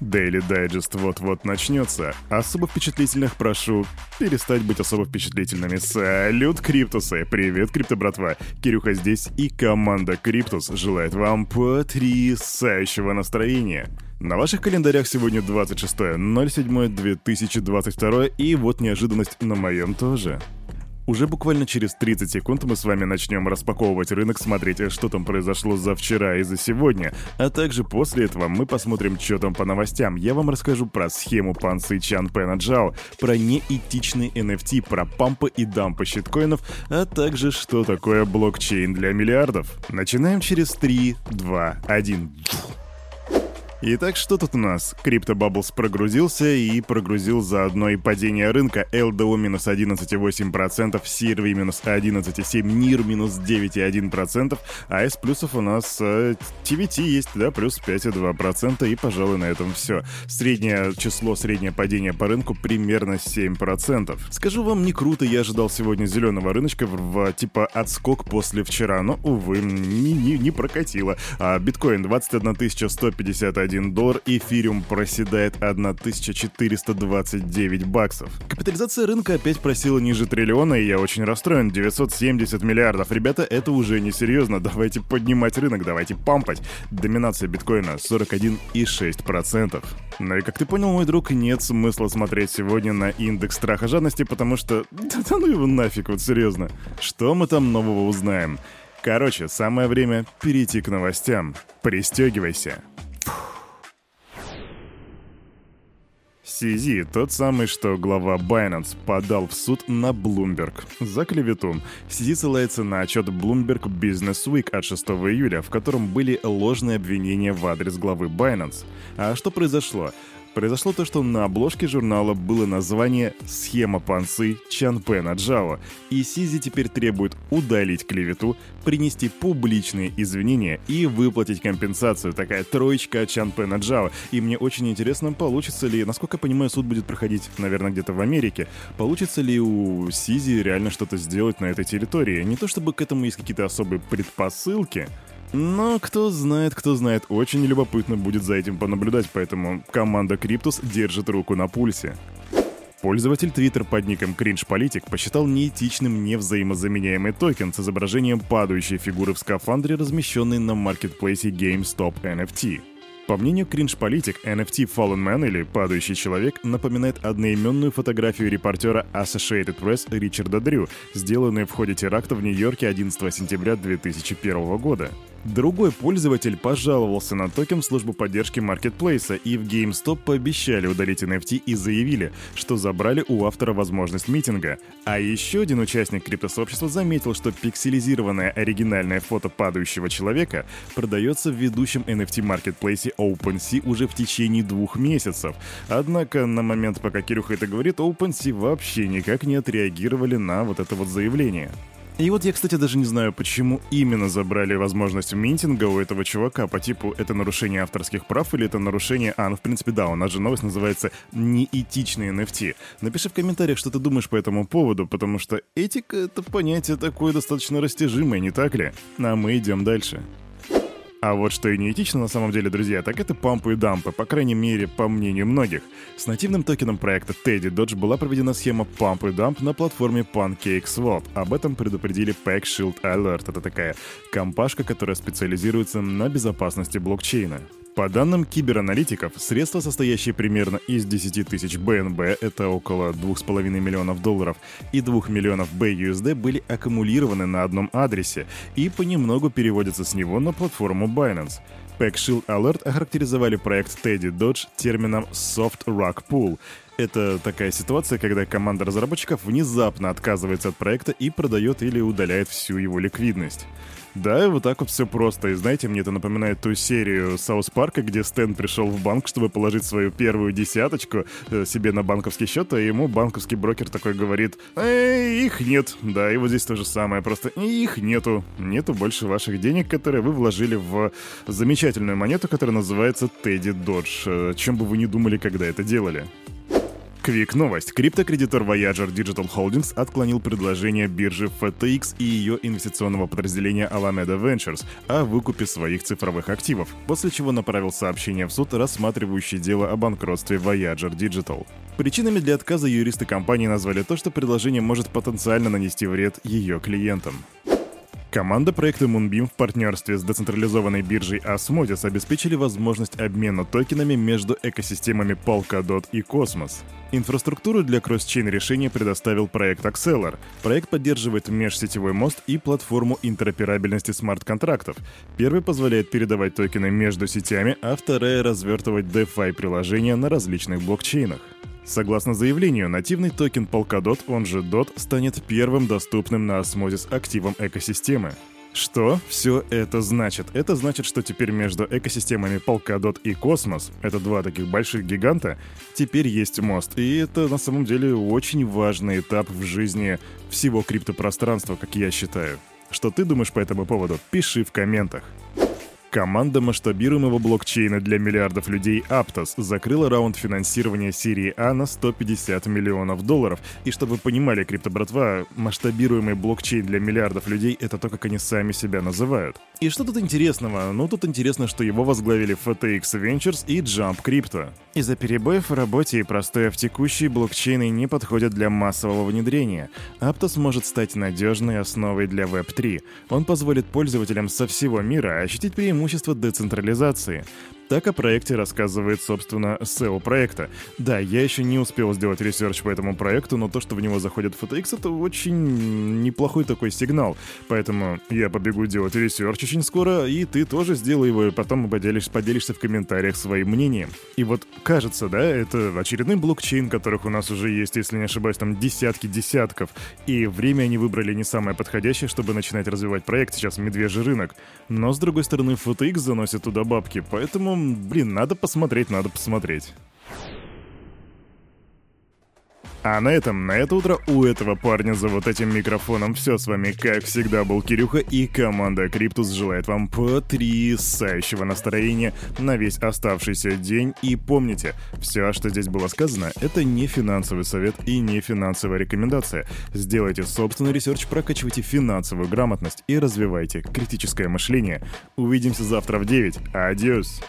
Daily Digest вот-вот начнется. Особо впечатлительных прошу перестать быть особо впечатлительными. Салют, Криптусы! Привет, Крипто братва! Кирюха здесь и команда Криптус желает вам потрясающего настроения. На ваших календарях сегодня 26.07.2022 и вот неожиданность на моем тоже. Уже буквально через 30 секунд мы с вами начнем распаковывать рынок, смотреть, что там произошло за вчера и за сегодня. А также после этого мы посмотрим, что там по новостям. Я вам расскажу про схему Пансы Чан Пэна Джао, про неэтичный NFT, про пампы и дампы щиткоинов, а также что такое блокчейн для миллиардов. Начинаем через 3, 2, 1. Итак, что тут у нас? Крипто Bubbles прогрузился и прогрузил заодно и падение рынка. LDO минус 11,8%, CRV минус 11,7%, NIR минус 9,1%, а из плюсов у нас э, TVT есть, да, плюс 5,2%, и, пожалуй, на этом все. Среднее число, среднее падение по рынку примерно 7%. Скажу вам, не круто, я ожидал сегодня зеленого рыночка в, в типа отскок после вчера, но, увы, не, не, не прокатило. А биткоин 21 151 1 доллар, эфириум проседает 1429 баксов. Капитализация рынка опять просила ниже триллиона, и я очень расстроен. 970 миллиардов. Ребята, это уже не серьезно. Давайте поднимать рынок, давайте пампать. Доминация биткоина 41,6%. Ну и как ты понял, мой друг, нет смысла смотреть сегодня на индекс страха жадности, потому что... Да, ну его нафиг, вот серьезно. Что мы там нового узнаем? Короче, самое время перейти к новостям. Пристегивайся. CZ, тот самый, что глава Binance, подал в суд на Bloomberg за клевету. CZ ссылается на отчет Bloomberg Business Week от 6 июля, в котором были ложные обвинения в адрес главы Binance. А что произошло? Произошло то, что на обложке журнала было название «Схема панцы Чанпена Джао», и Сизи теперь требует удалить клевету, принести публичные извинения и выплатить компенсацию. Такая троечка от Чанпена Джао. И мне очень интересно, получится ли, насколько я понимаю, суд будет проходить, наверное, где-то в Америке, получится ли у Сизи реально что-то сделать на этой территории. Не то чтобы к этому есть какие-то особые предпосылки, но кто знает, кто знает, очень любопытно будет за этим понаблюдать, поэтому команда Криптус держит руку на пульсе. Пользователь Twitter под ником CringePolitic посчитал неэтичным невзаимозаменяемый токен с изображением падающей фигуры в скафандре, размещенный на маркетплейсе GameStop NFT. По мнению Politic, NFT Falling Man или Падающий Человек напоминает одноименную фотографию репортера Associated Press Ричарда Дрю, сделанную в ходе теракта в Нью-Йорке 11 сентября 2001 года. Другой пользователь пожаловался на токен в службу поддержки маркетплейса, и в GameStop пообещали удалить NFT и заявили, что забрали у автора возможность минтинга. А еще один участник криптосообщества заметил, что пикселизированное оригинальное фото падающего человека продается в ведущем NFT-маркетплейсе OpenSea уже в течение двух месяцев. Однако на момент, пока Кирюха это говорит, OpenSea вообще никак не отреагировали на вот это вот заявление. И вот я, кстати, даже не знаю, почему именно забрали возможность минтинга у этого чувака по типу это нарушение авторских прав или это нарушение... А, ну, в принципе, да, у нас же новость называется «Неэтичный NFT». Напиши в комментариях, что ты думаешь по этому поводу, потому что этика — это понятие такое достаточно растяжимое, не так ли? А мы идем дальше. А вот что и неэтично на самом деле, друзья, так это пампы и дампы, по крайней мере, по мнению многих. С нативным токеном проекта Teddy Dodge была проведена схема Pump и Dump на платформе PancakeSwap. Об этом предупредили Pack Shield Alert. Это такая компашка, которая специализируется на безопасности блокчейна. По данным кибераналитиков, средства, состоящие примерно из 10 тысяч BNB, это около 2,5 миллионов долларов, и 2 миллионов BUSD были аккумулированы на одном адресе и понемногу переводятся с него на платформу Binance. PackShield Alert охарактеризовали проект Teddy Dodge термином Soft Rock Pool. Это такая ситуация, когда команда разработчиков внезапно отказывается от проекта и продает или удаляет всю его ликвидность. Да, вот так вот все просто. И знаете, мне это напоминает ту серию Саус Парка, где Стэн пришел в банк, чтобы положить свою первую десяточку э, себе на банковский счет, а ему банковский брокер такой говорит, «Эй, их нет». Да, и вот здесь то же самое, просто их нету. Нету больше ваших денег, которые вы вложили в замечательную монету, которая называется Тедди Додж. Чем бы вы ни думали, когда это делали. Квик новость. Криптокредитор Voyager Digital Holdings отклонил предложение биржи FTX и ее инвестиционного подразделения Alameda Ventures о выкупе своих цифровых активов, после чего направил сообщение в суд, рассматривающий дело о банкротстве Voyager Digital. Причинами для отказа юристы компании назвали то, что предложение может потенциально нанести вред ее клиентам. Команда проекта Moonbeam в партнерстве с децентрализованной биржей Osmosis обеспечили возможность обмена токенами между экосистемами Polkadot и Cosmos. Инфраструктуру для cross-chain решения предоставил проект Axelar. Проект поддерживает межсетевой мост и платформу интероперабельности смарт-контрактов. Первый позволяет передавать токены между сетями, а вторая — развертывать DeFi-приложения на различных блокчейнах. Согласно заявлению, нативный токен Polkadot, он же DOT, станет первым доступным на Osmosis активом экосистемы. Что все это значит? Это значит, что теперь между экосистемами Polkadot и Космос, это два таких больших гиганта, теперь есть мост. И это на самом деле очень важный этап в жизни всего криптопространства, как я считаю. Что ты думаешь по этому поводу? Пиши в комментах. Команда масштабируемого блокчейна для миллиардов людей Aptos закрыла раунд финансирования серии А на 150 миллионов долларов. И чтобы вы понимали, криптобратва, масштабируемый блокчейн для миллиардов людей — это то, как они сами себя называют. И что тут интересного? Ну, тут интересно, что его возглавили FTX Ventures и Jump Crypto. Из-за перебоев в работе и простоев текущие блокчейны не подходят для массового внедрения. Aptos может стать надежной основой для Web3. Он позволит пользователям со всего мира ощутить преимущество децентрализации. Так о проекте рассказывает, собственно, CEO проекта. Да, я еще не успел сделать research по этому проекту, но то, что в него заходит FTX, это очень неплохой такой сигнал. Поэтому я побегу делать research очень скоро, и ты тоже сделай его, и потом поделишь, поделишься в комментариях своим мнением. И вот кажется, да, это очередной блокчейн, которых у нас уже есть, если не ошибаюсь, там десятки десятков. И время они выбрали не самое подходящее, чтобы начинать развивать проект, сейчас медвежий рынок. Но, с другой стороны, FTX заносит туда бабки, поэтому блин, надо посмотреть, надо посмотреть. А на этом, на это утро у этого парня за вот этим микрофоном все с вами, как всегда, был Кирюха и команда Криптус желает вам потрясающего настроения на весь оставшийся день. И помните, все, что здесь было сказано, это не финансовый совет и не финансовая рекомендация. Сделайте собственный research, прокачивайте финансовую грамотность и развивайте критическое мышление. Увидимся завтра в 9. Adiós!